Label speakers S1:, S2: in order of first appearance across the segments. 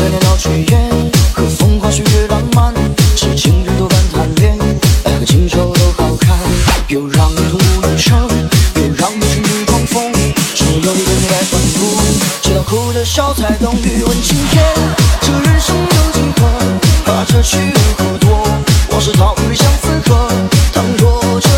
S1: 这点小炊烟和风花雪月浪漫痴情人都半贪恋爱恨情仇都好看。又让你痛不欲生又让你趁醉装疯终有天脱胎换骨直到哭着笑才懂欲问青天这人生有几何怕这去日多往事讨一相思喝倘若这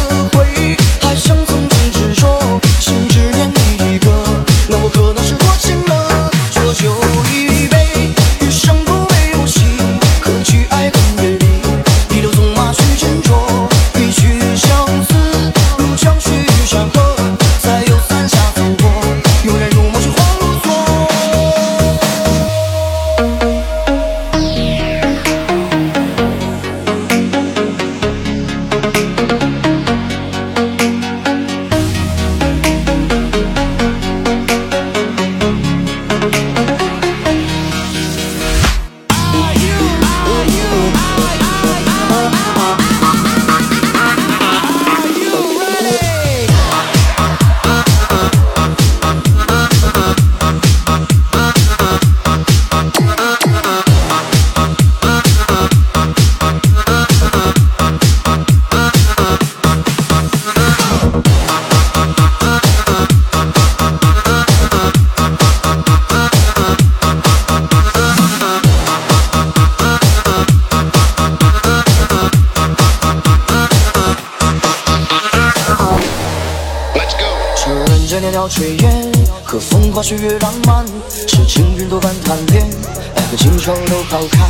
S1: 了炊烟，和风花雪月浪漫，是情人多半贪恋，爱恨情仇都抛开，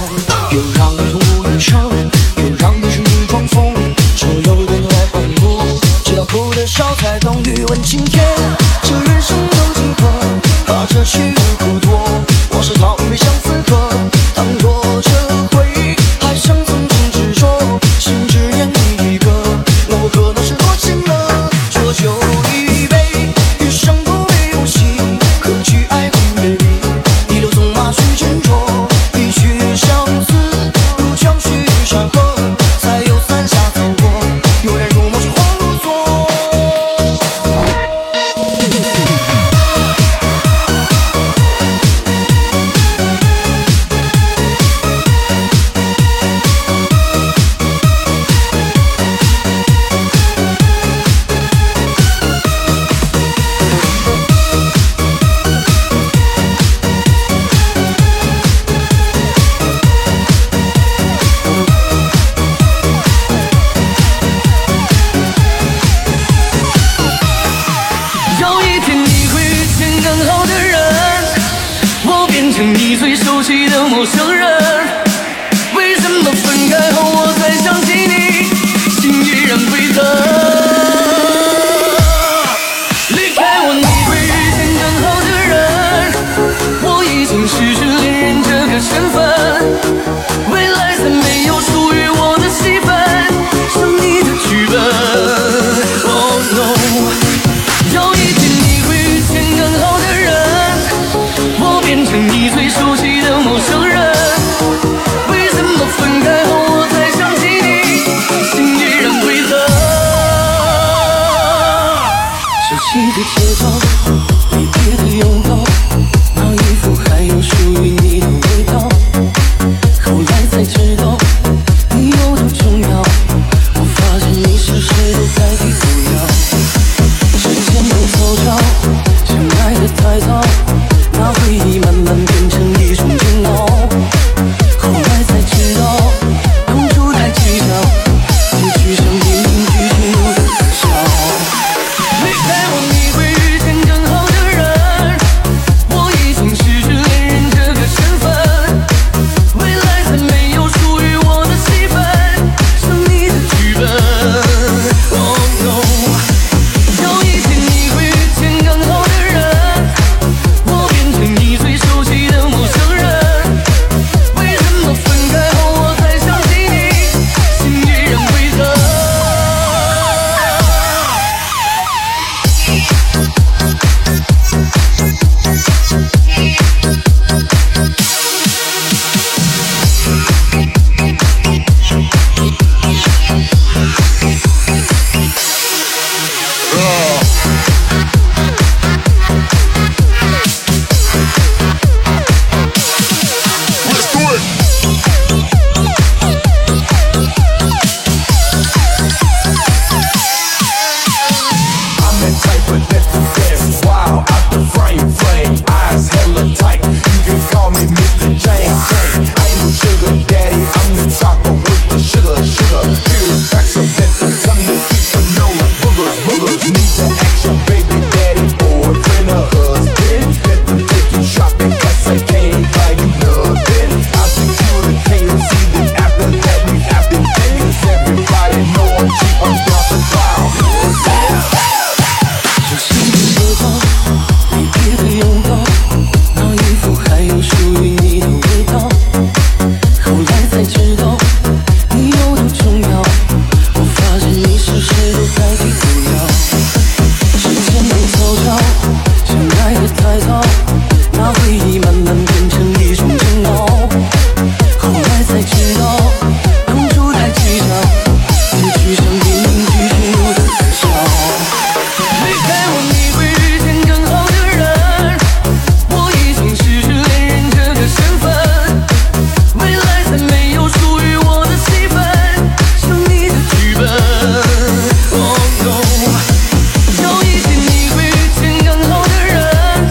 S1: 又让你痛不欲生，又让你痴迷装疯，只有对你来狂顾，直到哭得笑才懂欲问青天，这人生有几何，把这去无苦多，我是逃杯相思客。Shut 更好的人，我变成你最熟悉的陌生人。为什么分开后我才想起你，心依然沸腾。